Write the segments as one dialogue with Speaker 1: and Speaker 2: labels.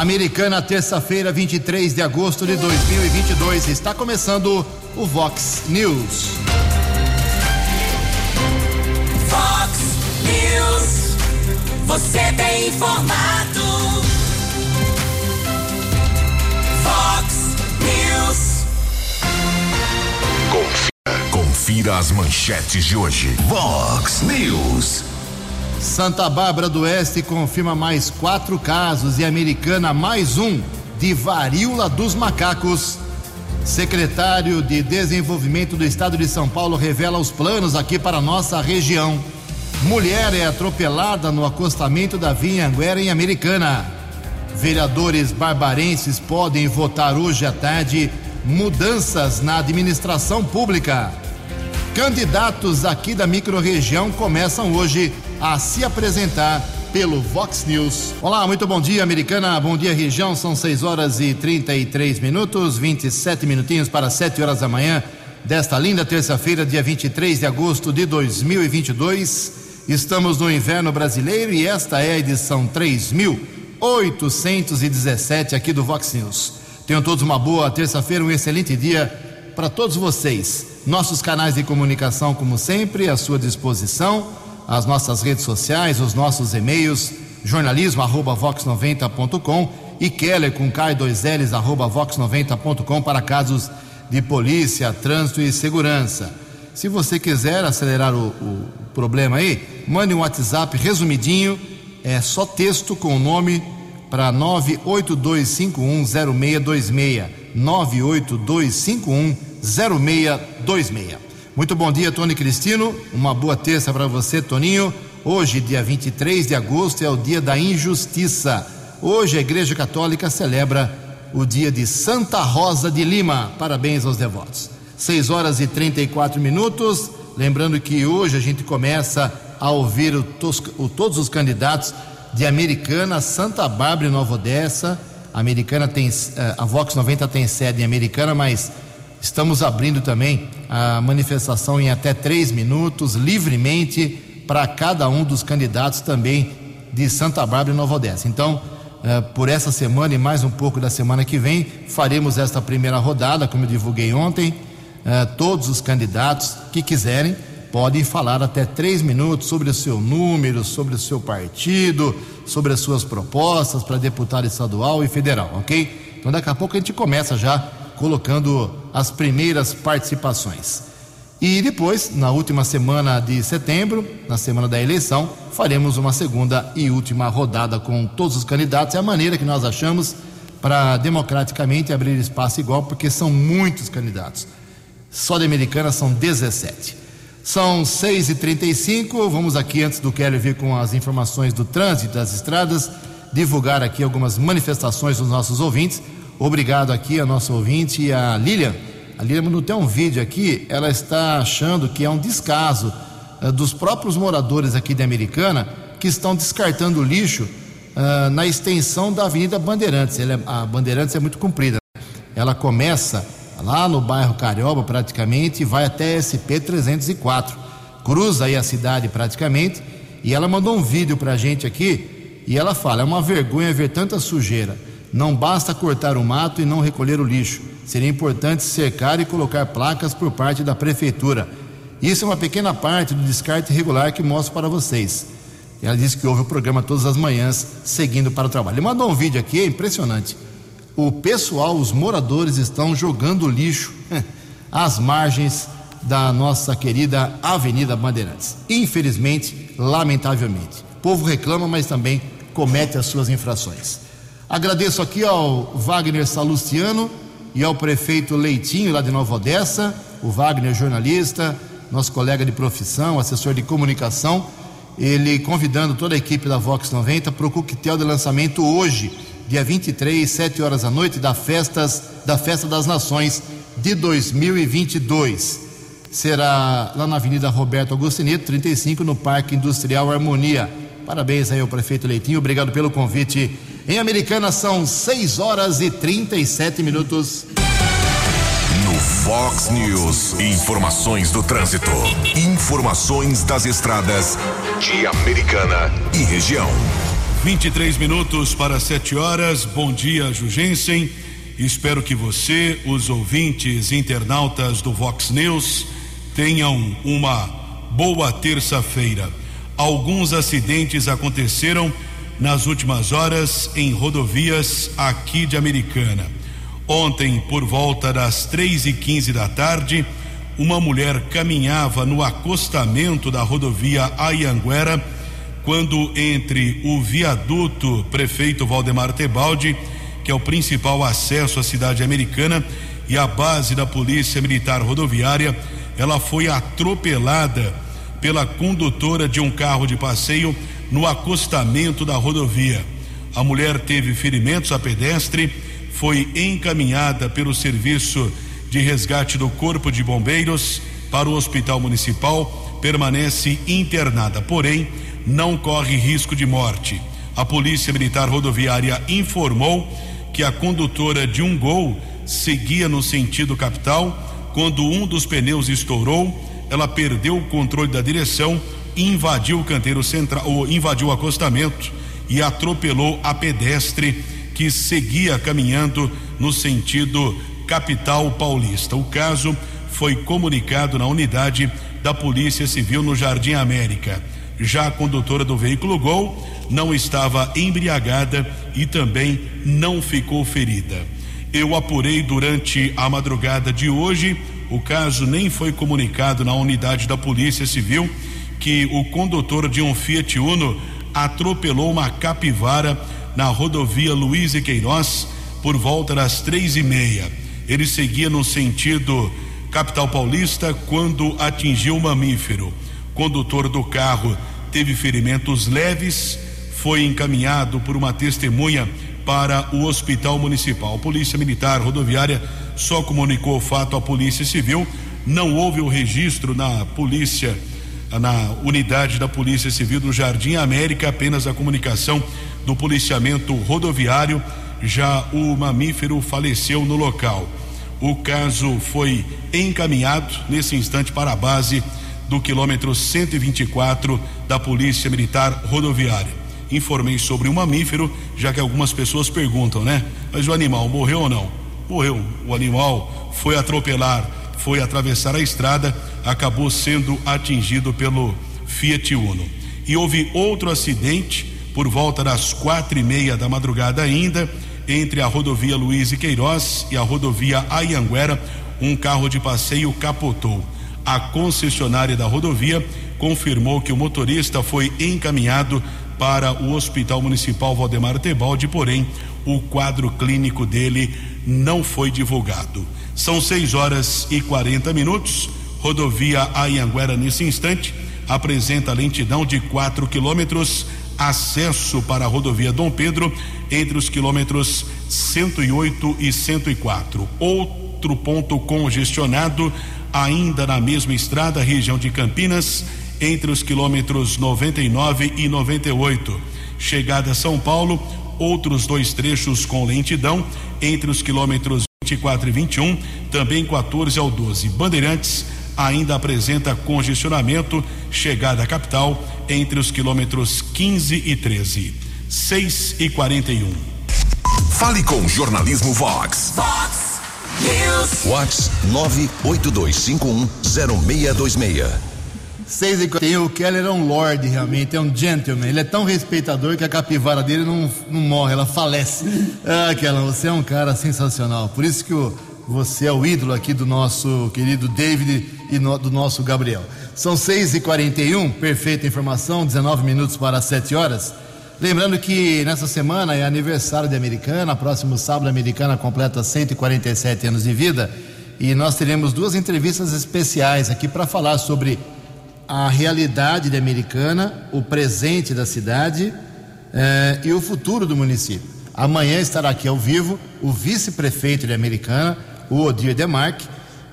Speaker 1: Americana, terça-feira, 23 de agosto de 2022. Está começando o Vox News.
Speaker 2: Vox News. Você tem informado. Vox News.
Speaker 3: Confira, confira as manchetes de hoje. Vox News.
Speaker 1: Santa Bárbara do Oeste confirma mais quatro casos e Americana mais um de varíola dos macacos. Secretário de Desenvolvimento do Estado de São Paulo revela os planos aqui para nossa região. Mulher é atropelada no acostamento da Vinhanguera em Americana. Vereadores barbarenses podem votar hoje à tarde mudanças na administração pública. Candidatos aqui da microrregião começam hoje a se apresentar pelo Vox News. Olá, muito bom dia, americana. Bom dia, região. São 6 horas e 33 minutos, 27 minutinhos para 7 horas da manhã desta linda terça-feira, dia 23 de agosto de 2022. Estamos no inverno brasileiro e esta é a edição 3817 aqui do Vox News. Tenham todos uma boa terça-feira, um excelente dia para todos vocês. Nossos canais de comunicação, como sempre, à sua disposição as nossas redes sociais, os nossos e-mails, jornalismo@vox90.com e Keller com K 2 L's arroba vox90.com para casos de polícia, trânsito e segurança. Se você quiser acelerar o, o problema aí, mande um WhatsApp resumidinho, é só texto com o nome para 982510626. 982510626. Muito bom dia, Tony Cristino. Uma boa terça para você, Toninho. Hoje, dia 23 de agosto, é o dia da injustiça. Hoje a Igreja Católica celebra o dia de Santa Rosa de Lima. Parabéns aos devotos. 6 horas e 34 minutos. Lembrando que hoje a gente começa a ouvir o, o, todos os candidatos de Americana, Santa Bárbara e Nova Odessa. A Americana tem, eh, a Vox 90 tem sede em Americana, mas Estamos abrindo também a manifestação em até três minutos, livremente, para cada um dos candidatos também de Santa Bárbara e Nova Odessa. Então, eh, por essa semana e mais um pouco da semana que vem, faremos esta primeira rodada, como eu divulguei ontem. Eh, todos os candidatos que quiserem podem falar até três minutos sobre o seu número, sobre o seu partido, sobre as suas propostas para deputado estadual e federal, ok? Então, daqui a pouco a gente começa já colocando as primeiras participações. E depois, na última semana de setembro, na semana da eleição, faremos uma segunda e última rodada com todos os candidatos. É a maneira que nós achamos para democraticamente abrir espaço igual, porque são muitos candidatos. Só de Americana são 17. São 6h35. Vamos aqui, antes do Kelly vir com as informações do trânsito das estradas, divulgar aqui algumas manifestações dos nossos ouvintes. Obrigado aqui a nosso ouvinte, a Lilian. A Lilian mandou até um vídeo aqui, ela está achando que é um descaso uh, dos próprios moradores aqui de Americana que estão descartando lixo uh, na extensão da Avenida Bandeirantes. É, a Bandeirantes é muito comprida. Né? Ela começa lá no bairro Carioba praticamente e vai até SP 304. Cruza aí a cidade praticamente e ela mandou um vídeo para a gente aqui e ela fala: é uma vergonha ver tanta sujeira não basta cortar o mato e não recolher o lixo. Seria importante cercar e colocar placas por parte da prefeitura. Isso é uma pequena parte do descarte irregular que mostro para vocês. Ela disse que ouve o programa todas as manhãs, seguindo para o trabalho. Ele mandou um vídeo aqui, é impressionante. O pessoal, os moradores, estão jogando lixo às margens da nossa querida Avenida Bandeirantes. Infelizmente, lamentavelmente. O povo reclama, mas também comete as suas infrações. Agradeço aqui ao Wagner Salustiano e ao prefeito Leitinho, lá de Nova Odessa, o Wagner, jornalista, nosso colega de profissão, assessor de comunicação, ele convidando toda a equipe da Vox 90 para o coquetel de lançamento hoje, dia 23, 7 horas da noite, da, festas, da Festa das Nações de 2022. Será lá na Avenida Roberto Augustineto, 35, no Parque Industrial Harmonia. Parabéns aí ao prefeito Leitinho, obrigado pelo convite em Americana são 6 horas e 37 minutos.
Speaker 3: No Fox News, informações do trânsito. Informações das estradas de Americana e região.
Speaker 4: 23 minutos para 7 horas. Bom dia, Jugensen. Espero que você, os ouvintes internautas do Vox News, tenham uma boa terça-feira. Alguns acidentes aconteceram nas últimas horas em rodovias aqui de Americana. Ontem, por volta das três e quinze da tarde, uma mulher caminhava no acostamento da rodovia Ayanguera quando entre o viaduto prefeito Valdemar Tebaldi, que é o principal acesso à cidade americana, e a base da Polícia Militar Rodoviária, ela foi atropelada pela condutora de um carro de passeio no acostamento da rodovia. A mulher teve ferimentos a pedestre, foi encaminhada pelo serviço de resgate do Corpo de Bombeiros para o Hospital Municipal, permanece internada, porém não corre risco de morte. A Polícia Militar Rodoviária informou que a condutora de um Gol seguia no sentido capital quando um dos pneus estourou. Ela perdeu o controle da direção, invadiu o canteiro central, ou invadiu o acostamento e atropelou a pedestre que seguia caminhando no sentido capital paulista. O caso foi comunicado na unidade da Polícia Civil no Jardim América. Já a condutora do veículo Gol não estava embriagada e também não ficou ferida. Eu apurei durante a madrugada de hoje, o caso nem foi comunicado na unidade da Polícia Civil que o condutor de um Fiat Uno atropelou uma capivara na rodovia Luiz e Queiroz por volta das três e meia. Ele seguia no sentido capital paulista quando atingiu o mamífero. Condutor do carro teve ferimentos leves, foi encaminhado por uma testemunha para o hospital municipal. Polícia Militar Rodoviária só comunicou o fato à Polícia Civil. Não houve o registro na polícia, na unidade da Polícia Civil do Jardim América, apenas a comunicação do policiamento rodoviário. Já o mamífero faleceu no local. O caso foi encaminhado nesse instante para a base do quilômetro 124 da Polícia Militar Rodoviária. Informei sobre o mamífero, já que algumas pessoas perguntam, né? Mas o animal morreu ou não? Morreu. O animal foi atropelar, foi atravessar a estrada, acabou sendo atingido pelo Fiat Uno. E houve outro acidente por volta das quatro e meia da madrugada ainda, entre a rodovia Luiz e Queiroz e a rodovia Ayanguera, um carro de passeio capotou. A concessionária da rodovia confirmou que o motorista foi encaminhado para o Hospital Municipal Valdemar Tebaldi, porém o quadro clínico dele não foi divulgado. São 6 horas e 40 minutos. Rodovia Ayanguera, nesse instante, apresenta lentidão de 4 quilômetros. Acesso para a rodovia Dom Pedro entre os quilômetros 108 e 104. Outro ponto congestionado, ainda na mesma estrada, região de Campinas, entre os quilômetros 99 e 98. Chegada a São Paulo, outros dois trechos com lentidão, entre os quilômetros 24 e 21, também 14 ao 12. Bandeirantes ainda apresenta congestionamento, chegada à capital, entre os quilômetros 15 e 13. 6 e 41.
Speaker 3: Fale com Jornalismo Vox.
Speaker 2: Vox News.
Speaker 3: Vox 982510626.
Speaker 1: 6 e 41, o Keller é um lord realmente, é um gentleman. Ele é tão respeitador que a capivara dele não, não morre, ela falece. Ah, Keller, você é um cara sensacional. Por isso que o, você é o ídolo aqui do nosso querido David e no, do nosso Gabriel. São 6 e 41 perfeita informação, 19 minutos para 7 horas. Lembrando que nessa semana é aniversário de Americana, próximo sábado a Americana completa 147 anos de vida e nós teremos duas entrevistas especiais aqui para falar sobre a realidade de Americana, o presente da cidade eh, e o futuro do município. Amanhã estará aqui ao vivo o vice-prefeito de Americana, o Odir Demarque,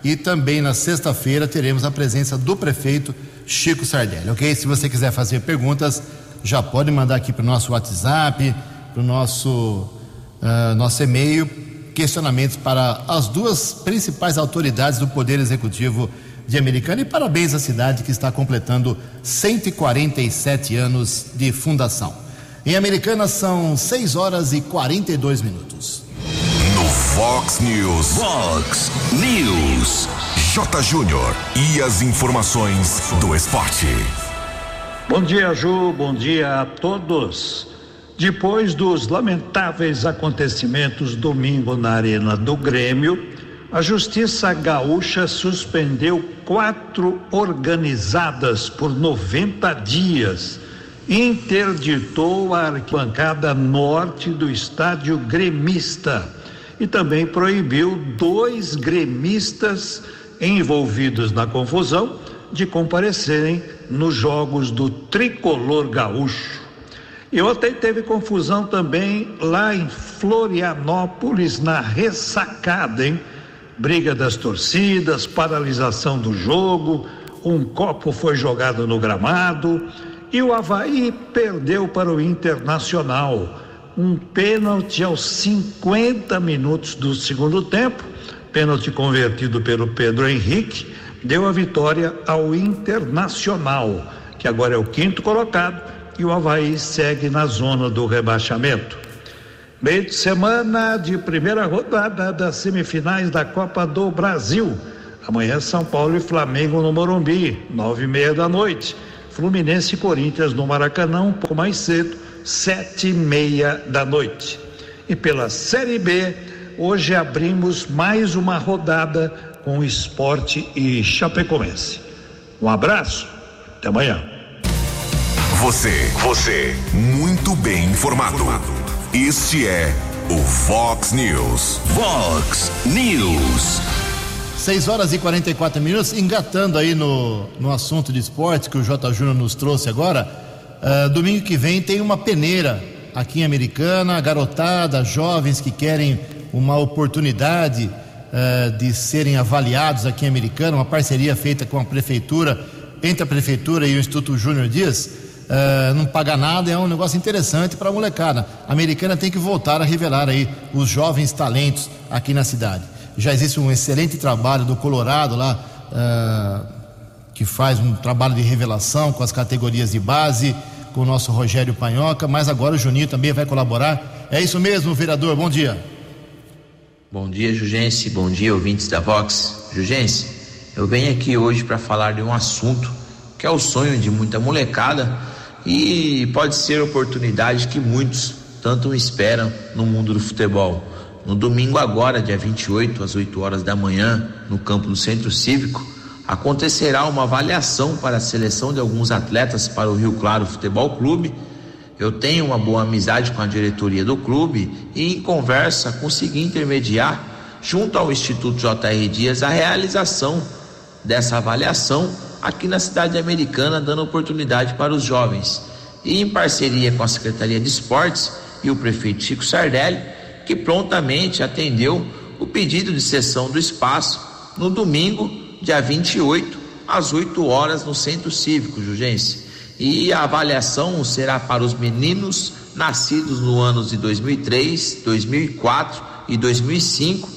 Speaker 1: e também na sexta-feira teremos a presença do prefeito Chico Sardelli, ok? Se você quiser fazer perguntas, já pode mandar aqui para o nosso WhatsApp, para o nosso, uh, nosso e-mail, questionamentos para as duas principais autoridades do Poder Executivo de Americana e parabéns à cidade que está completando 147 anos de fundação. Em Americana são 6 horas e 42 minutos.
Speaker 3: Fox News. Fox News. J. Júnior. E as informações do esporte.
Speaker 5: Bom dia, Ju. Bom dia a todos. Depois dos lamentáveis acontecimentos domingo na Arena do Grêmio, a Justiça Gaúcha suspendeu quatro organizadas por 90 dias. Interditou a arquibancada norte do estádio gremista e também proibiu dois gremistas envolvidos na confusão de comparecerem nos jogos do tricolor gaúcho. E ontem teve confusão também lá em Florianópolis, na ressacada, hein? Briga das torcidas, paralisação do jogo, um copo foi jogado no gramado e o Havaí perdeu para o Internacional. Um pênalti aos 50 minutos do segundo tempo, pênalti convertido pelo Pedro Henrique, deu a vitória ao Internacional, que agora é o quinto colocado e o Havaí segue na zona do rebaixamento. Meio de semana de primeira rodada das semifinais da Copa do Brasil. Amanhã São Paulo e Flamengo no Morumbi, nove e meia da noite. Fluminense e Corinthians no Maracanã, um pouco mais cedo, sete e meia da noite. E pela Série B, hoje abrimos mais uma rodada com Esporte e Chapecoense. Um abraço, até amanhã.
Speaker 3: Você, você, muito bem informado. Este é o Fox News. Fox News.
Speaker 1: 6 horas e 44 minutos, engatando aí no, no assunto de esporte que o J. Júnior nos trouxe agora. Uh, domingo que vem tem uma peneira aqui em Americana, garotada, jovens que querem uma oportunidade uh, de serem avaliados aqui em Americana, uma parceria feita com a prefeitura, entre a prefeitura e o Instituto Júnior Dias uh, não paga nada, é um negócio interessante para a molecada. A americana tem que voltar a revelar aí os jovens talentos aqui na cidade. Já existe um excelente trabalho do Colorado lá, que faz um trabalho de revelação com as categorias de base, com o nosso Rogério Panhoca, mas agora o Juninho também vai colaborar. É isso mesmo, vereador, bom dia.
Speaker 6: Bom dia, Jugense, bom dia, ouvintes da Vox. Jugense, eu venho aqui hoje para falar de um assunto que é o sonho de muita molecada e pode ser oportunidade que muitos tanto esperam no mundo do futebol. No domingo agora, dia 28, às 8 horas da manhã, no campo do Centro Cívico, acontecerá uma avaliação para a seleção de alguns atletas para o Rio Claro Futebol Clube. Eu tenho uma boa amizade com a diretoria do clube e em conversa consegui intermediar junto ao Instituto JR Dias a realização dessa avaliação aqui na cidade americana, dando oportunidade para os jovens. E em parceria com a Secretaria de Esportes e o prefeito Chico Sardelli, que prontamente atendeu o pedido de sessão do espaço no domingo, dia 28, às 8 horas, no Centro Cívico Jugense. E a avaliação será para os meninos nascidos no anos de 2003, 2004 e 2005.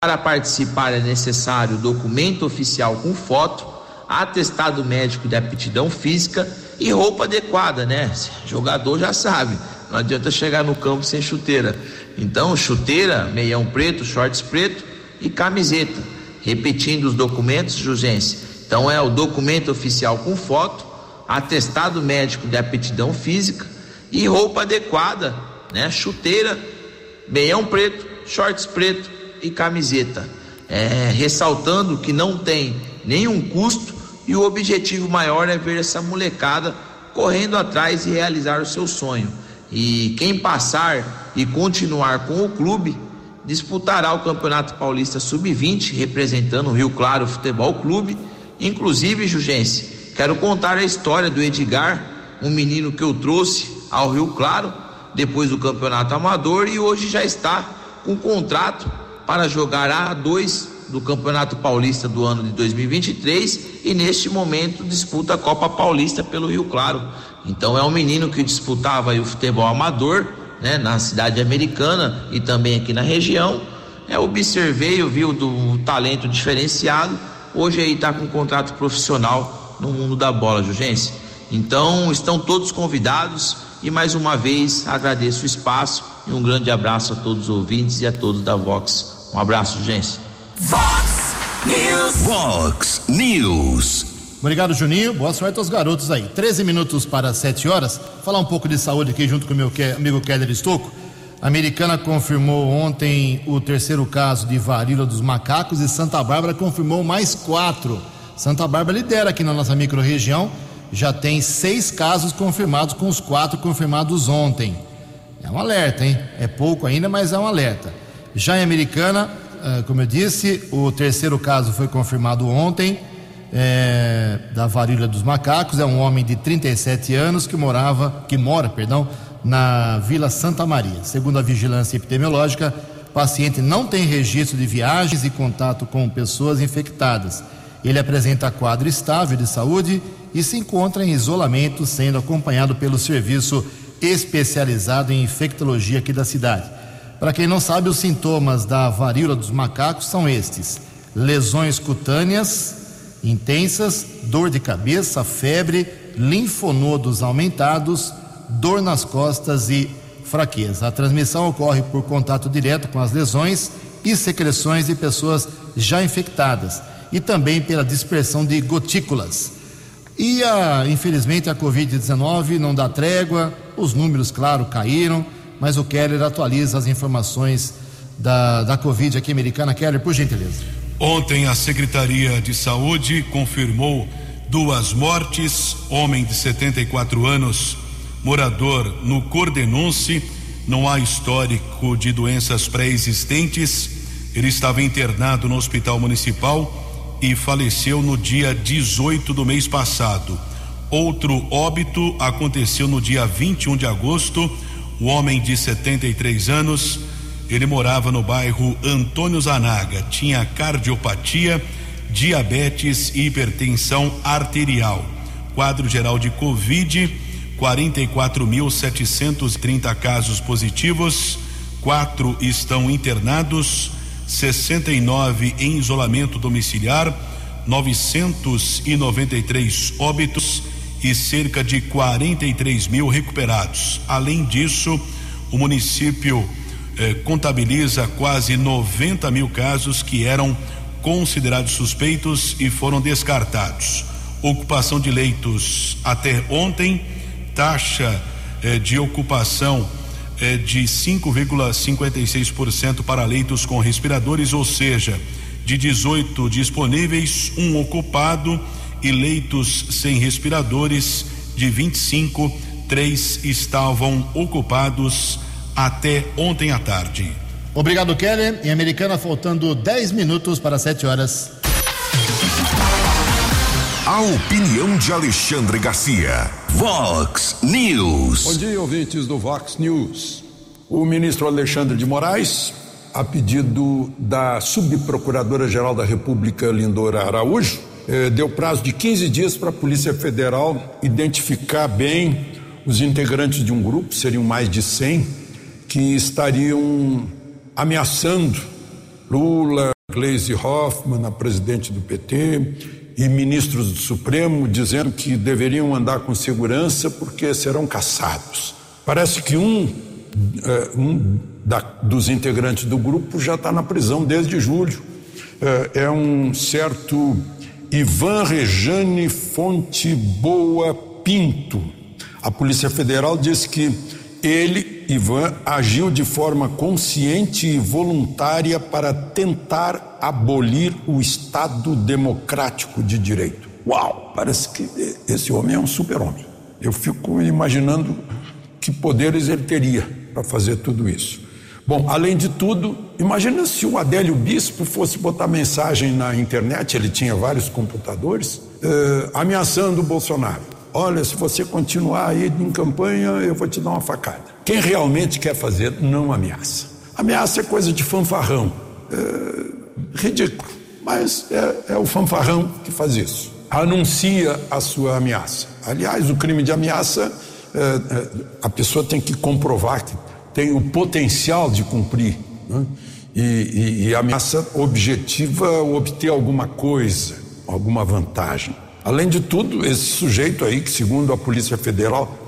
Speaker 6: Para participar é necessário documento oficial com foto atestado médico de aptidão física e roupa adequada, né? Jogador já sabe, não adianta chegar no campo sem chuteira. Então, chuteira, meião preto, shorts preto e camiseta. Repetindo os documentos de urgência. Então, é o documento oficial com foto, atestado médico de aptidão física e roupa adequada, né? Chuteira, meião preto, shorts preto e camiseta. É, ressaltando que não tem nenhum custo e o objetivo maior é ver essa molecada correndo atrás e realizar o seu sonho. E quem passar e continuar com o clube disputará o Campeonato Paulista Sub-20, representando o Rio Claro Futebol Clube. Inclusive, Jugense, quero contar a história do Edgar, um menino que eu trouxe ao Rio Claro depois do Campeonato Amador e hoje já está com contrato para jogar A2 do Campeonato Paulista do ano de 2023 e neste momento disputa a Copa Paulista pelo Rio Claro. Então é um menino que disputava o futebol amador, né, na cidade americana e também aqui na região. É, observei, eu vi o do talento diferenciado. Hoje aí está com um contrato profissional no mundo da bola, Jugência. Então estão todos convidados E mais uma vez agradeço o espaço e um grande abraço a todos os ouvintes e a todos da Vox. Um abraço, gente.
Speaker 2: Vox News.
Speaker 3: Vox News.
Speaker 1: Obrigado, Juninho. Boa sorte aos garotos aí. 13 minutos para 7 horas. Falar um pouco de saúde aqui junto com o meu amigo Keller Estocco. A americana confirmou ontem o terceiro caso de varíola dos macacos e Santa Bárbara confirmou mais quatro. Santa Bárbara lidera aqui na nossa microrregião. Já tem seis casos confirmados, com os quatro confirmados ontem. É um alerta, hein? É pouco ainda, mas é um alerta. Já em Americana, ah, como eu disse, o terceiro caso foi confirmado ontem é, da varíola dos macacos. É um homem de 37 anos que morava, que mora, perdão, na Vila Santa Maria. Segundo a vigilância epidemiológica, o paciente não tem registro de viagens e contato com pessoas infectadas. Ele apresenta quadro estável de saúde e se encontra em isolamento, sendo acompanhado pelo serviço especializado em infectologia aqui da cidade. Para quem não sabe, os sintomas da varíola dos macacos são estes: lesões cutâneas, intensas, dor de cabeça, febre, linfonodos aumentados, dor nas costas e fraqueza. A transmissão ocorre por contato direto com as lesões e secreções de pessoas já infectadas e também pela dispersão de gotículas. E a, infelizmente a Covid-19 não dá trégua, os números, claro, caíram, mas o Keller atualiza as informações da, da Covid aqui americana. Keller, por gentileza.
Speaker 4: Ontem a Secretaria de Saúde confirmou duas mortes, homem de 74 anos, morador no Cordenonce, não há histórico de doenças pré-existentes. Ele estava internado no Hospital Municipal e faleceu no dia 18 do mês passado. Outro óbito aconteceu no dia 21 de agosto. O homem de 73 anos ele morava no bairro Antônio Zanaga, tinha cardiopatia, diabetes e hipertensão arterial. Quadro geral de Covid: 44.730 casos positivos, quatro estão internados, 69 em isolamento domiciliar, 993 óbitos e cerca de 43 mil recuperados. Além disso, o município eh, contabiliza quase 90 mil casos que eram considerados suspeitos e foram descartados. Ocupação de leitos até ontem, taxa eh, de ocupação eh, de 5,56% para leitos com respiradores, ou seja, de 18 disponíveis, um ocupado e leitos sem respiradores de 25, três estavam ocupados até ontem à tarde.
Speaker 1: Obrigado, Keller. Em Americana, faltando 10 minutos para 7 horas.
Speaker 3: A opinião de Alexandre Garcia. Vox News.
Speaker 7: Bom dia, ouvintes do Vox News. O ministro Alexandre de Moraes, a pedido da subprocuradora-geral da República, Lindora Araújo, eh, deu prazo de 15 dias para a Polícia Federal identificar bem os integrantes de um grupo, seriam mais de 100, que estariam ameaçando Lula, Gleisi Hoffmann, a presidente do PT, e ministros do Supremo, dizendo que deveriam andar com segurança porque serão caçados. Parece que um, eh, um da, dos integrantes do grupo já está na prisão desde julho. É, é um certo Ivan Rejane Fonte Boa Pinto. A Polícia Federal disse que ele, Ivan, agiu de forma consciente e voluntária para tentar abolir o Estado democrático de direito. Uau! Parece que esse homem é um super-homem. Eu fico imaginando que poderes ele teria para fazer tudo isso. Bom, além de tudo, imagina se o Adélio Bispo fosse botar mensagem na internet, ele tinha vários computadores, eh, ameaçando o Bolsonaro. Olha, se você continuar aí em campanha, eu vou te dar uma facada. Quem realmente quer fazer, não ameaça. Ameaça é coisa de fanfarrão. É ridículo, mas é, é o fanfarrão que faz isso. Anuncia a sua ameaça. Aliás, o crime de ameaça, é, é, a pessoa tem que comprovar que tem o potencial de cumprir. Né? E, e, e ameaça objetiva obter alguma coisa, alguma vantagem. Além de tudo, esse sujeito aí, que segundo a Polícia Federal,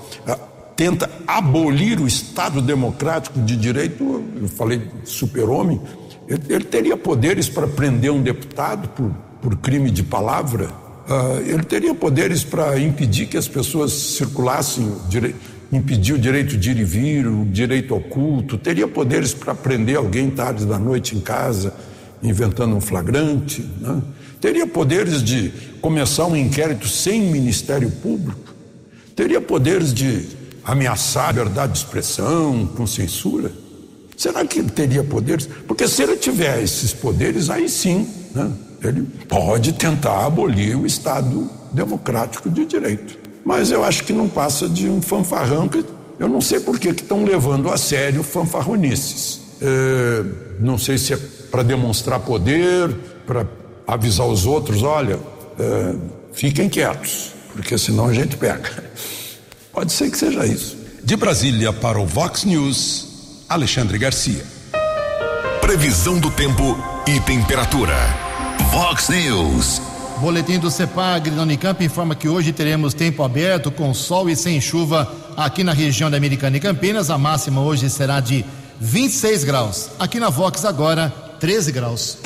Speaker 7: tenta abolir o Estado democrático de direito, eu falei super-homem, ele, ele, teria poderes para prender um deputado por, por crime de palavra, uh, ele teria poderes para impedir que as pessoas circulassem, impedir o direito de ir e vir, o direito ao culto, teria poderes para prender alguém tarde da noite em casa, inventando um flagrante, né? Teria poderes de começar um inquérito sem Ministério Público, teria poderes de ameaçar a liberdade de expressão com censura? Será que ele teria poderes? Porque se ele tiver esses poderes, aí sim, né, ele pode tentar abolir o Estado democrático de direito. Mas eu acho que não passa de um fanfarrão que eu não sei por que estão levando a sério fanfarronices. É, não sei se é para demonstrar poder, para avisar os outros, olha, é, fiquem quietos, porque senão a gente pega. Pode ser que seja isso.
Speaker 8: De Brasília para o Vox News, Alexandre Garcia.
Speaker 3: Previsão do tempo e temperatura. Vox News.
Speaker 1: Boletim do CEPAG da Unicamp informa que hoje teremos tempo aberto com sol e sem chuva aqui na região da Americana e Campinas. A máxima hoje será de 26 graus. Aqui na Vox agora 13 graus.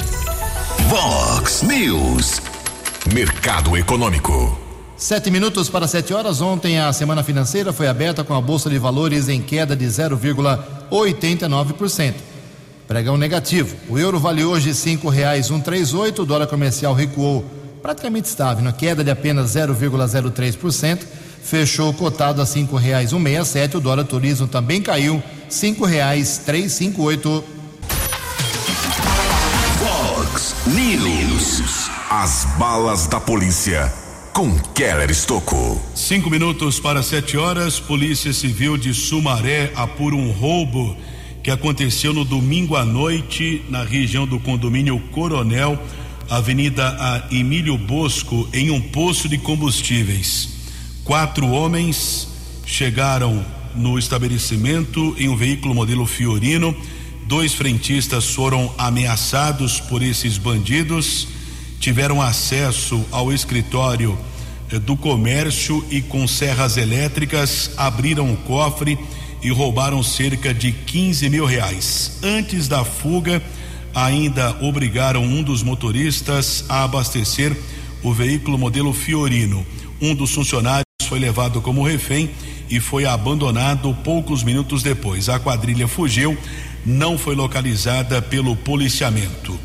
Speaker 3: Vox News. Mercado Econômico.
Speaker 1: Sete minutos para sete horas. Ontem a semana financeira foi aberta com a Bolsa de Valores em queda de 0,89%. Pregão negativo. O euro vale hoje cinco reais um três oito. O dólar comercial recuou praticamente estável, na queda de apenas 0,03%. Fechou cotado a cinco reais um meia sete. O dólar turismo também caiu cinco reais três cinco oito.
Speaker 3: As balas da polícia com Keller Estocou.
Speaker 4: Cinco minutos para sete horas, Polícia Civil de Sumaré apura um roubo que aconteceu no domingo à noite na região do condomínio Coronel, Avenida Emílio Bosco, em um poço de combustíveis. Quatro homens chegaram no estabelecimento em um veículo modelo Fiorino. Dois frentistas foram ameaçados por esses bandidos tiveram acesso ao escritório eh, do comércio e com serras elétricas abriram o cofre e roubaram cerca de 15 mil reais. Antes da fuga, ainda obrigaram um dos motoristas a abastecer o veículo modelo Fiorino. Um dos funcionários foi levado como refém e foi abandonado poucos minutos depois. A quadrilha fugiu, não foi localizada pelo policiamento.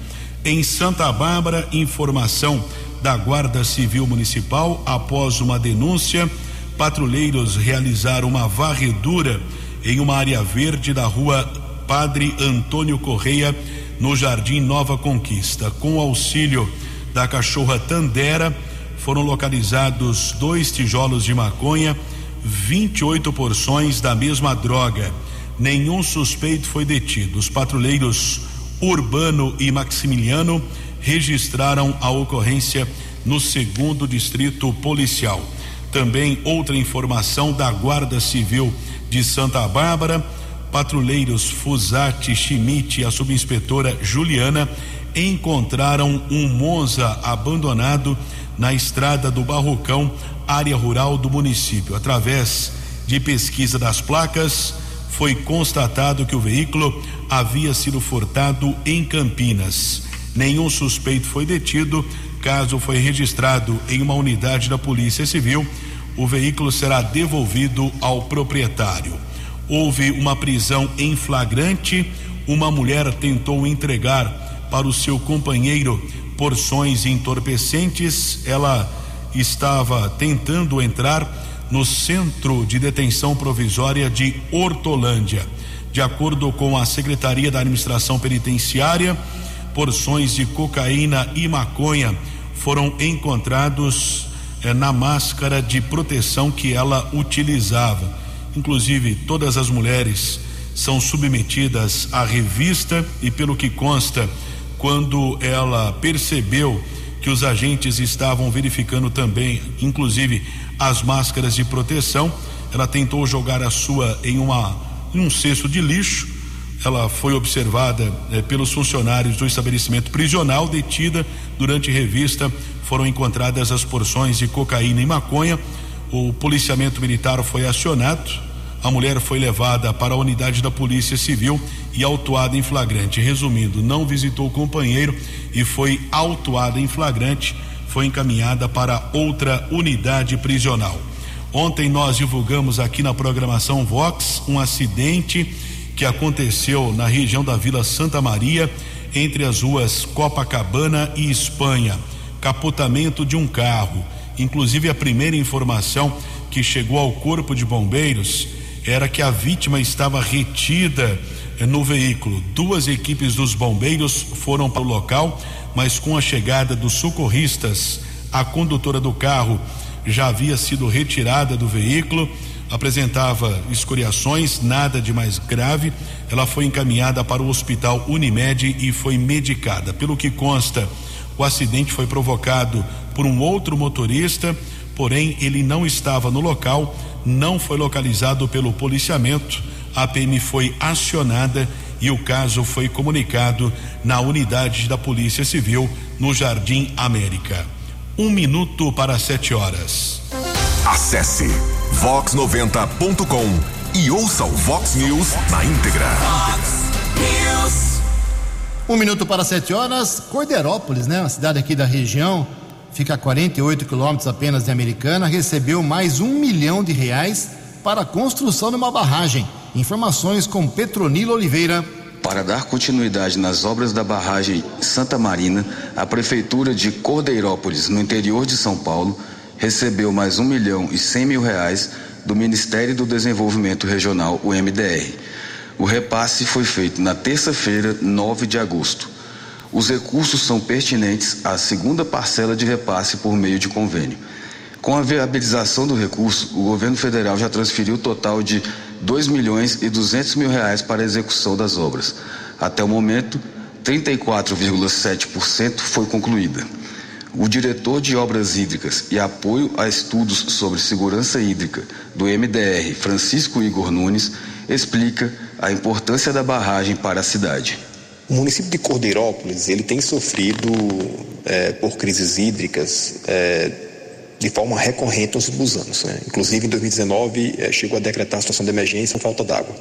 Speaker 4: Em Santa Bárbara, informação da Guarda Civil Municipal após uma denúncia, patrulheiros realizaram uma varredura em uma área verde da rua Padre Antônio Correia, no Jardim Nova Conquista. Com auxílio da cachorra Tandera, foram localizados dois tijolos de maconha, 28 porções da mesma droga. Nenhum suspeito foi detido. Os patrulheiros Urbano e Maximiliano registraram a ocorrência no segundo distrito policial. Também outra informação da Guarda Civil de Santa Bárbara, patrulheiros Fusati Schmidt e a subinspetora Juliana encontraram um Monza abandonado na estrada do Barrocão, área rural do município. Através de pesquisa das placas, foi constatado que o veículo havia sido furtado em Campinas. Nenhum suspeito foi detido. Caso foi registrado em uma unidade da Polícia Civil, o veículo será devolvido ao proprietário. Houve uma prisão em flagrante. Uma mulher tentou entregar para o seu companheiro porções entorpecentes. Ela estava tentando entrar no Centro de Detenção Provisória de Hortolândia. De acordo com a Secretaria da Administração Penitenciária, porções de cocaína e maconha foram encontrados eh, na máscara de proteção que ela utilizava. Inclusive, todas as mulheres são submetidas à revista e, pelo que consta, quando ela percebeu que os agentes estavam verificando também, inclusive as máscaras de proteção. Ela tentou jogar a sua em, uma, em um cesto de lixo. Ela foi observada eh, pelos funcionários do estabelecimento prisional, detida durante revista. Foram encontradas as porções de cocaína e maconha. O policiamento militar foi acionado. a mulher foi levada para a unidade da Polícia Civil e autuada em flagrante. Resumindo, não visitou o companheiro e foi autuada em flagrante, foi encaminhada para outra unidade prisional. Ontem nós divulgamos aqui na programação Vox um acidente que aconteceu na região da Vila Santa Maria, entre as ruas Copacabana e Espanha. Capotamento de um carro. Inclusive, a primeira informação que chegou ao Corpo de Bombeiros era que a vítima estava retida no veículo. Duas equipes dos bombeiros foram para o local, mas com a chegada dos socorristas, a condutora do carro já havia sido retirada do veículo, apresentava escoriações, nada de mais grave. Ela foi encaminhada para o hospital Unimed e foi medicada. Pelo que consta, o acidente foi provocado por um outro motorista, porém ele não estava no local, não foi localizado pelo policiamento. A PM foi acionada e o caso foi comunicado na unidade da Polícia Civil no Jardim América. Um minuto para sete horas.
Speaker 3: Acesse vox90.com e ouça o Vox News na íntegra.
Speaker 2: News.
Speaker 1: Um minuto para sete horas, Corderópolis, né? Uma cidade aqui da região, fica a 48 quilômetros apenas de Americana, recebeu mais um milhão de reais para a construção de uma barragem. Informações com Petronilo Oliveira.
Speaker 9: Para dar continuidade nas obras da barragem Santa Marina, a Prefeitura de Cordeirópolis, no interior de São Paulo, recebeu mais um milhão e cem mil reais do Ministério do Desenvolvimento Regional, o MDR. O repasse foi feito na terça-feira, 9 de agosto. Os recursos são pertinentes à segunda parcela de repasse por meio de convênio. Com a viabilização do recurso, o governo federal já transferiu o total de 2 milhões e 200 mil reais para a execução das obras. Até o momento, 34,7% foi concluída. O diretor de obras hídricas e apoio a estudos sobre segurança hídrica do MDR, Francisco Igor Nunes, explica a importância da barragem para a cidade.
Speaker 10: O município de Cordeirópolis ele tem sofrido é, por crises hídricas é, de forma recorrente nos últimos anos. Né? Inclusive, em 2019, é, chegou a decretar a situação de emergência por falta d'água.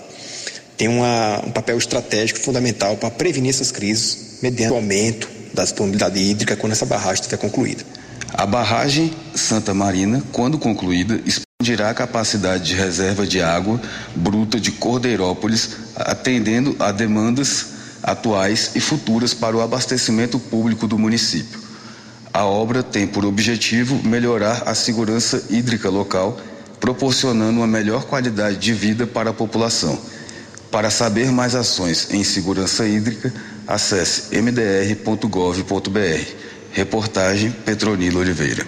Speaker 10: Tem uma, um papel estratégico fundamental para prevenir essas crises mediante o aumento da disponibilidade hídrica quando essa barragem estiver concluída.
Speaker 9: A barragem Santa Marina, quando concluída, expandirá a capacidade de reserva de água bruta de Cordeirópolis, atendendo a demandas atuais e futuras para o abastecimento público do município. A obra tem por objetivo melhorar a segurança hídrica local, proporcionando uma melhor qualidade de vida para a população. Para saber mais ações em segurança hídrica, acesse mdr.gov.br. Reportagem Petronilo Oliveira.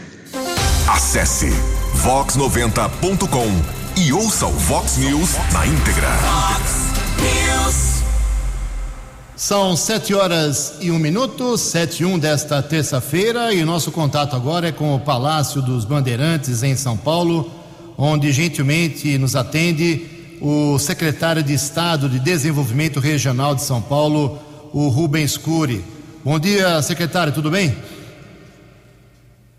Speaker 3: Acesse vox90.com e ouça o Vox News na íntegra.
Speaker 2: Fox News.
Speaker 1: São sete horas e um minuto, sete e um desta terça-feira, e o nosso contato agora é com o Palácio dos Bandeirantes, em São Paulo, onde gentilmente nos atende o secretário de Estado de Desenvolvimento Regional de São Paulo, o Rubens Cury. Bom dia, secretário, tudo bem?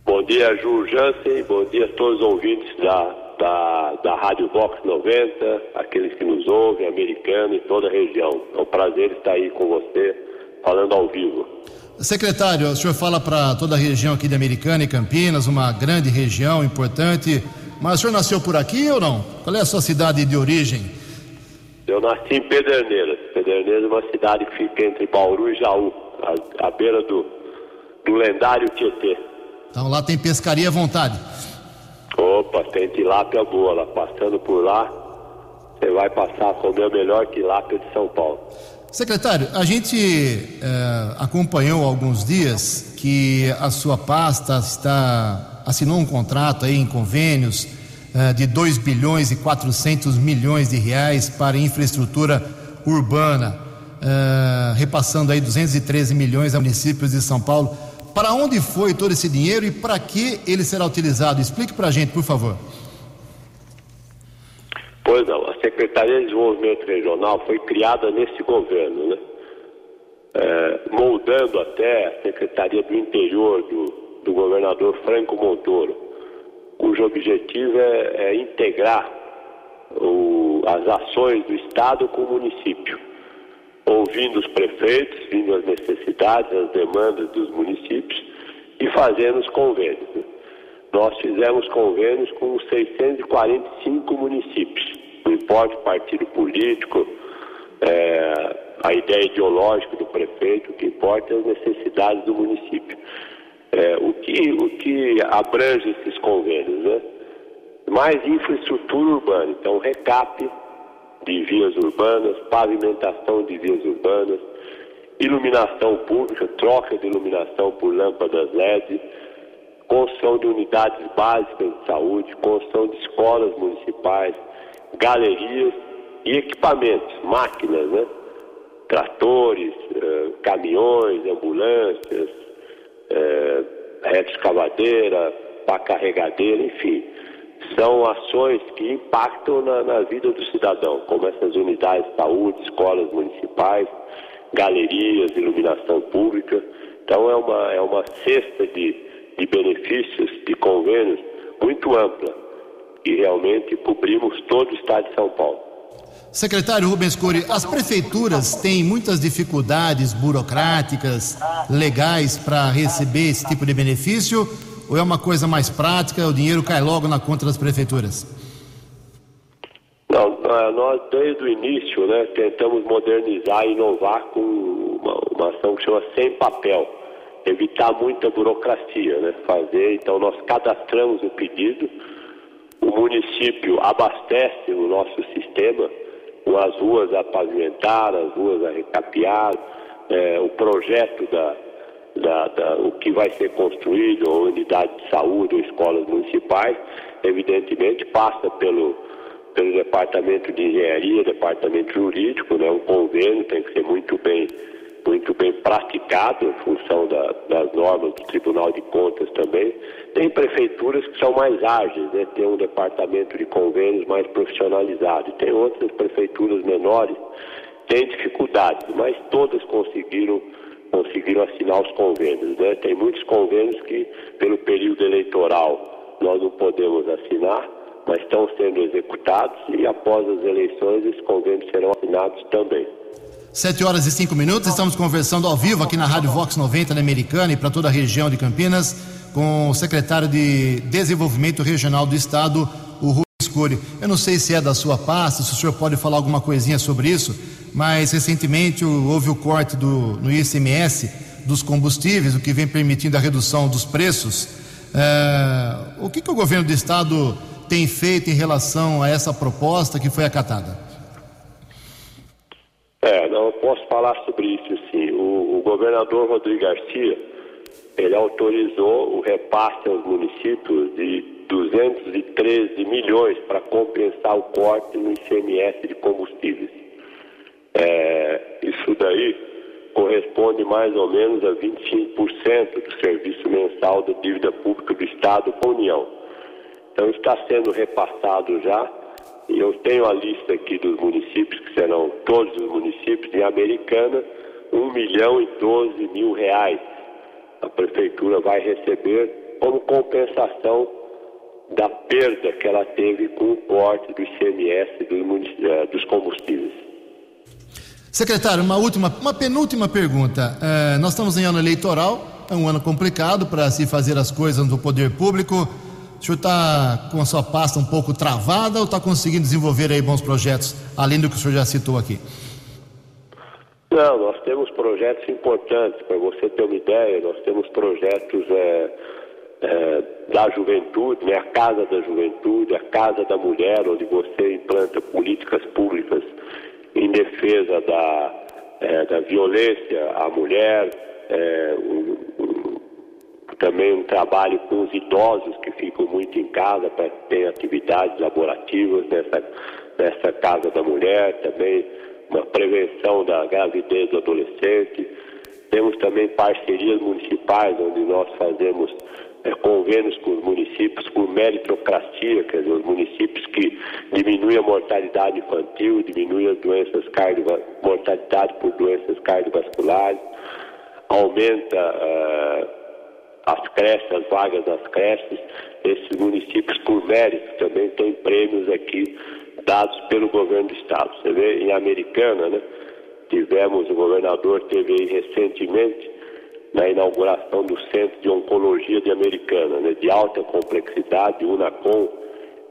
Speaker 11: Bom dia, Ju Jansen, bom dia a todos os ouvintes da, da, da Rádio Vox 90, aqueles que nos ouvem, americano e toda a região. É um prazer estar aí com você, falando ao vivo.
Speaker 1: Secretário, o senhor fala para toda a região aqui de Americana e Campinas, uma grande região importante, mas o senhor nasceu por aqui ou não? Qual é a sua cidade de origem?
Speaker 11: Eu nasci em Pederneiras. Pederneiras é uma cidade que fica entre Bauru e Jaú, à, à beira do, do lendário Tietê.
Speaker 1: Então lá tem pescaria à vontade.
Speaker 11: Opa, tem tilápia boa lá. Passando por lá, você vai passar a comer a melhor tilápia de São Paulo.
Speaker 1: Secretário, a gente eh, acompanhou alguns dias que a sua pasta está assinou um contrato aí em convênios eh, de 2 bilhões e 400 milhões de reais para infraestrutura urbana, eh, repassando aí 213 milhões a municípios de São Paulo. Para onde foi todo esse dinheiro e para que ele será utilizado? Explique para a gente, por favor.
Speaker 11: Pois não, a Secretaria de Desenvolvimento Regional foi criada nesse governo, né? É, moldando até a Secretaria do Interior do, do governador Franco Montoro, cujo objetivo é, é integrar o, as ações do Estado com o município, ouvindo os prefeitos, vindo as necessidades, as demandas dos municípios e fazendo os convênios. Né? Nós fizemos convênios com 645 municípios, não importa o partido político, é, a ideia ideológica do prefeito, o que importa é as necessidades do município. É, o, que, o que abrange esses convênios, né? Mais infraestrutura urbana, então recap de vias urbanas, pavimentação de vias urbanas, iluminação pública, troca de iluminação por lâmpadas LED, construção de unidades básicas de saúde, construção de escolas municipais, galerias e equipamentos, máquinas, né? Tratores, eh, caminhões, ambulâncias, eh, reta escavadeira, pá carregadeira, enfim. São ações que impactam na, na vida do cidadão, como essas unidades de saúde, escolas municipais, galerias, iluminação pública. Então é uma, é uma cesta de, de benefícios, de convênios muito ampla e realmente cobrimos todo o estado de São Paulo.
Speaker 1: Secretário Rubens Cury, as prefeituras têm muitas dificuldades burocráticas, legais para receber esse tipo de benefício ou é uma coisa mais prática, o dinheiro cai logo na conta das prefeituras?
Speaker 11: Não, nós desde o início né, tentamos modernizar e inovar com uma, uma ação que chama Sem Papel, evitar muita burocracia, né, fazer, então nós cadastramos o pedido, o município abastece o nosso sistema com as ruas a pavimentar, as ruas a recapear, é, o projeto da, da, da, o que vai ser construído, ou unidade de saúde, ou escolas municipais, evidentemente passa pelo, pelo departamento de engenharia, departamento jurídico, né? um convênio tem que ser muito bem muito bem praticado em função da, das normas do Tribunal de Contas também. Tem prefeituras que são mais ágeis, né? tem um departamento de convênios mais profissionalizado. Tem outras prefeituras menores têm dificuldades, mas todas conseguiram conseguiram assinar os convênios. Né? Tem muitos convênios que, pelo período eleitoral, nós não podemos assinar, mas estão sendo executados e após as eleições esses convênios serão assinados também.
Speaker 1: Sete horas e cinco minutos, estamos conversando ao vivo aqui na Rádio Vox 90 na Americana e para toda a região de Campinas com o secretário de Desenvolvimento Regional do Estado, Eu não sei se é da sua pasta, se o senhor pode falar alguma coisinha sobre isso, mas recentemente houve o corte do, no ICMS dos combustíveis, o que vem permitindo a redução dos preços. É, o que, que o governo do estado tem feito em relação a essa proposta que foi acatada?
Speaker 11: É, não posso falar sobre isso sim. O, o governador Rodrigo Garcia, ele autorizou o repasse aos municípios de 213 milhões para compensar o corte no ICMS de combustíveis. É, isso daí corresponde mais ou menos a 25% do serviço mensal da dívida pública do Estado com a União. Então está sendo repassado já e eu tenho a lista aqui dos municípios, que serão todos os municípios, em Americana, 1 milhão e 12 mil reais. A prefeitura vai receber como compensação da perda que ela teve com o corte do ICMS dos, eh, dos combustíveis.
Speaker 1: Secretário, uma última, uma penúltima pergunta. É, nós estamos em ano eleitoral, é um ano complicado para se fazer as coisas no poder público. O senhor está com a sua pasta um pouco travada ou está conseguindo desenvolver aí bons projetos, além do que o senhor já citou aqui?
Speaker 11: Não, nós temos projetos importantes. Para você ter uma ideia, nós temos projetos é, é, da juventude, né? a Casa da Juventude, a Casa da Mulher, onde você implanta políticas públicas em defesa da, é, da violência à mulher, é, um, um, também um trabalho com os idosos que ficam muito em casa para ter atividades laborativas nessa, nessa casa da mulher, também uma prevenção da gravidez do adolescente. Temos também parcerias municipais, onde nós fazemos é, convênios com os municípios por meritocracia, quer dizer, os municípios que diminuem a mortalidade infantil, diminuem as doenças cardiovasculares, mortalidade por doenças cardiovasculares, aumenta uh, as creches, as vagas das creches. Esses municípios, por mérito, também têm prêmios aqui dados pelo governo do estado. Você vê em Americana, né? Tivemos, o governador teve recentemente na inauguração do Centro de Oncologia de Americana, né, de alta complexidade, UNACOM,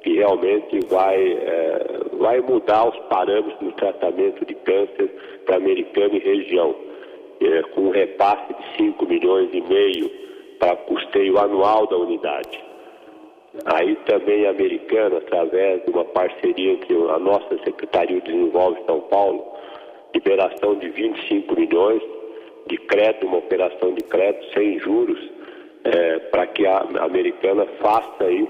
Speaker 11: que realmente vai, é, vai mudar os parâmetros no tratamento de câncer para Americana e região, é, com um repasse de 5 milhões e meio para custeio anual da unidade. Aí também a Americana, através de uma parceria entre a nossa Secretaria de Desenvolvimento de São Paulo, liberação de 25 milhões de crédito, uma operação de crédito sem juros, é, para que a americana faça aí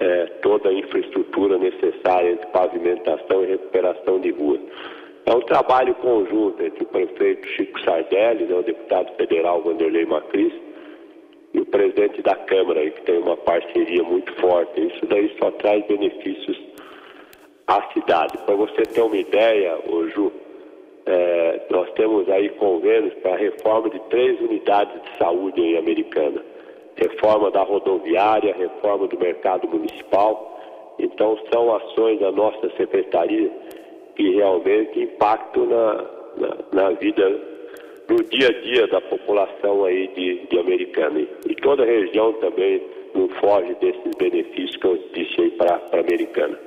Speaker 11: é, toda a infraestrutura necessária de pavimentação e recuperação de ruas. É um trabalho conjunto entre o prefeito Chico Sardelli, né, o deputado federal Vanderlei Macris, e o presidente da Câmara, aí, que tem uma parceria muito forte. Isso daí só traz benefícios à cidade. Para você ter uma ideia, ô Ju, é, nós temos aí convênios para reforma de três unidades de saúde em Americana. Reforma da rodoviária, reforma do mercado municipal. Então são ações da nossa secretaria que realmente impactam na, na, na vida, no dia a dia da população aí de, de Americana. E toda a região também não foge desses benefícios que eu disse aí para a Americana.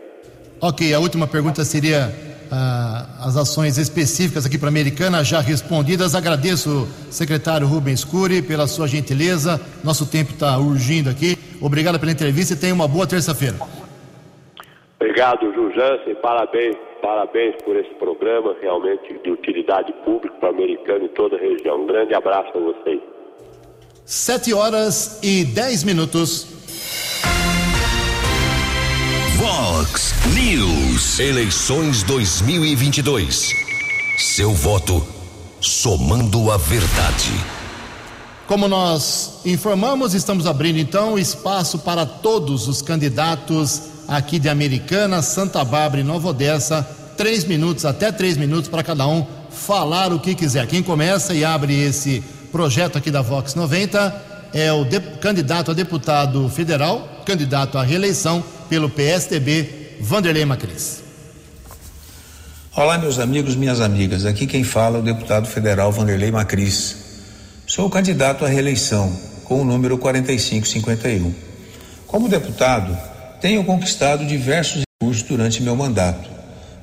Speaker 1: Ok, a última pergunta seria ah, as ações específicas aqui para a Americana já respondidas. Agradeço, secretário Rubens Cury, pela sua gentileza. Nosso tempo está urgindo aqui. Obrigado pela entrevista e tenha uma boa terça-feira.
Speaker 11: Obrigado, Ju Jansen. Parabéns, parabéns por esse programa, realmente de utilidade pública para a Americana e toda a região. Um grande abraço a vocês.
Speaker 1: Sete horas e dez minutos.
Speaker 3: Vox News. Eleições 2022. Seu voto somando a verdade.
Speaker 1: Como nós informamos, estamos abrindo então espaço para todos os candidatos aqui de Americana, Santa Bárbara e Nova Odessa. Três minutos, até três minutos para cada um falar o que quiser. Quem começa e abre esse projeto aqui da Vox 90 é o candidato a deputado federal, candidato à reeleição pelo PSDB, Vanderlei Macris.
Speaker 12: Olá, meus amigos, minhas amigas. Aqui quem fala é o deputado federal Vanderlei Macris. Sou candidato à reeleição com o número 4551. Como deputado, tenho conquistado diversos recursos durante meu mandato,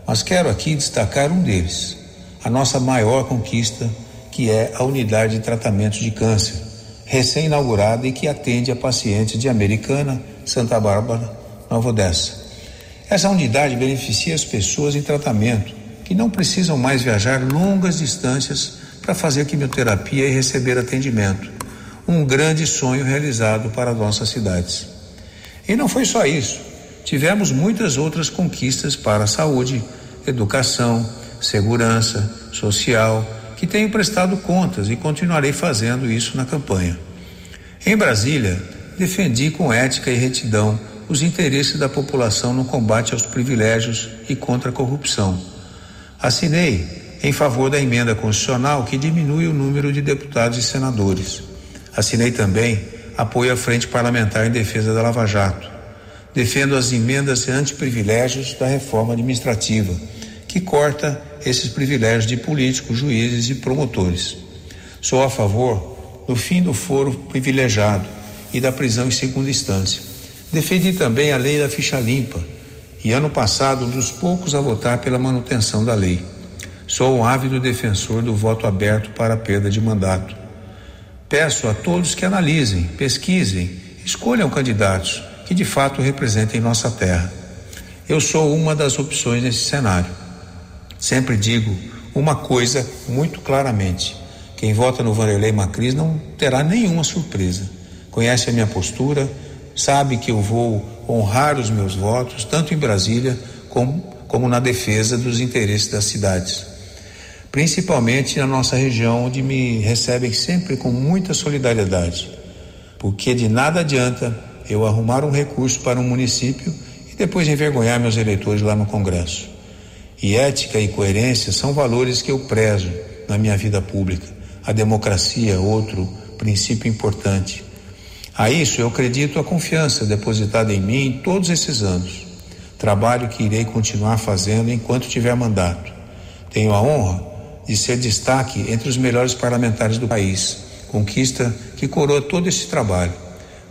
Speaker 12: mas quero aqui destacar um deles, a nossa maior conquista, que é a unidade de tratamento de câncer, recém-inaugurada e que atende a pacientes de Americana, Santa Bárbara Nova Odessa. Essa unidade beneficia as pessoas em tratamento que não precisam mais viajar longas distâncias para fazer quimioterapia e receber atendimento. Um grande sonho realizado para nossas cidades. E não foi só isso. Tivemos muitas outras conquistas para a saúde, educação, segurança, social, que tenho prestado contas e continuarei fazendo isso na campanha. Em Brasília, defendi com ética e retidão os interesses da população no combate aos privilégios e contra a corrupção. Assinei em favor da emenda constitucional que diminui o número de deputados e senadores. Assinei também apoio à Frente Parlamentar em Defesa da Lava Jato. Defendo as emendas anti-privilégios da reforma administrativa, que corta esses privilégios de políticos, juízes e promotores. Sou a favor do fim do foro privilegiado e da prisão em segunda instância Defendi também a lei da ficha limpa e, ano passado, um dos poucos a votar pela manutenção da lei. Sou um ávido defensor do voto aberto para a perda de mandato. Peço a todos que analisem, pesquisem, escolham candidatos que de fato representem nossa terra. Eu sou uma das opções nesse cenário. Sempre digo uma coisa muito claramente: quem vota no Vanderlei Macris não terá nenhuma surpresa. Conhece a minha postura sabe que eu vou honrar os meus votos, tanto em Brasília como, como na defesa dos interesses das cidades. Principalmente na nossa região, onde me recebem sempre com muita solidariedade. Porque de nada adianta eu arrumar um recurso para um município e depois envergonhar meus eleitores lá no Congresso. E ética e coerência são valores que eu prezo na minha vida pública. A democracia é outro princípio importante. A isso eu acredito a confiança depositada em mim todos esses anos. trabalho que irei continuar fazendo enquanto tiver mandato. Tenho a honra de ser destaque entre os melhores parlamentares do país, conquista que coroa todo esse trabalho.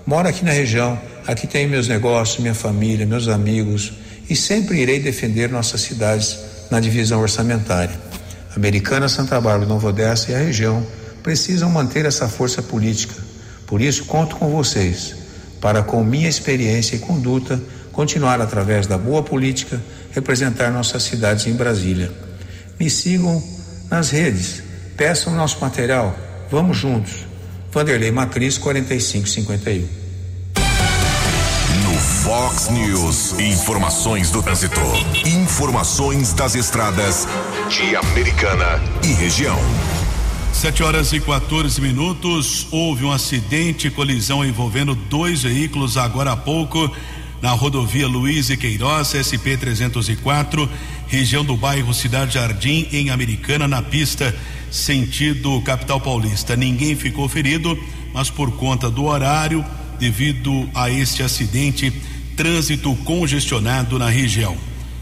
Speaker 12: Moro aqui na região, aqui tenho meus negócios, minha família, meus amigos e sempre irei defender nossas cidades na divisão orçamentária. Americana, Santa Bárbara, Nova Odessa e a região precisam manter essa força política. Por isso, conto com vocês para, com minha experiência e conduta, continuar através da boa política representar nossas cidades em Brasília. Me sigam nas redes, peçam nosso material, vamos juntos. Vanderlei Macris 4551.
Speaker 3: No Fox News, informações do trânsito, informações das estradas de Americana e região.
Speaker 4: 7 horas e 14 minutos. Houve um acidente, colisão envolvendo dois veículos agora há pouco na rodovia Luiz e Queiroz, SP 304, região do bairro Cidade Jardim, em Americana, na pista sentido capital paulista. Ninguém ficou ferido, mas por conta do horário, devido a este acidente, trânsito congestionado na região.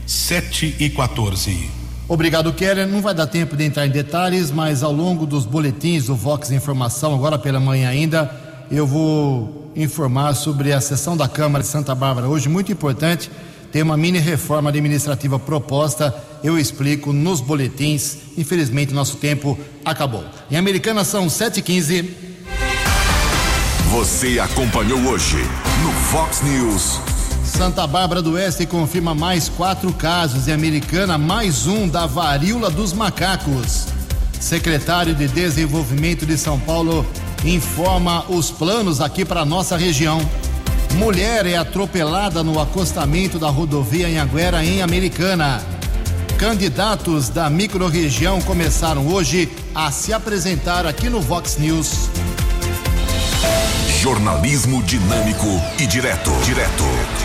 Speaker 4: 7 e 14.
Speaker 1: Obrigado, Keller. Não vai dar tempo de entrar em detalhes, mas ao longo dos boletins do Vox Informação, agora pela manhã ainda, eu vou informar sobre a sessão da Câmara de Santa Bárbara hoje, muito importante. Tem uma mini reforma administrativa proposta, eu explico nos boletins. Infelizmente, nosso tempo acabou. Em Americana são 7h15.
Speaker 3: Você acompanhou hoje no Fox News.
Speaker 1: Santa Bárbara do Oeste confirma mais quatro casos e Americana mais um da varíola dos macacos. Secretário de Desenvolvimento de São Paulo informa os planos aqui para nossa região. Mulher é atropelada no acostamento da rodovia Anhanguera em Americana. Candidatos da microrregião começaram hoje a se apresentar aqui no Vox News.
Speaker 3: Jornalismo dinâmico e direto. Direto.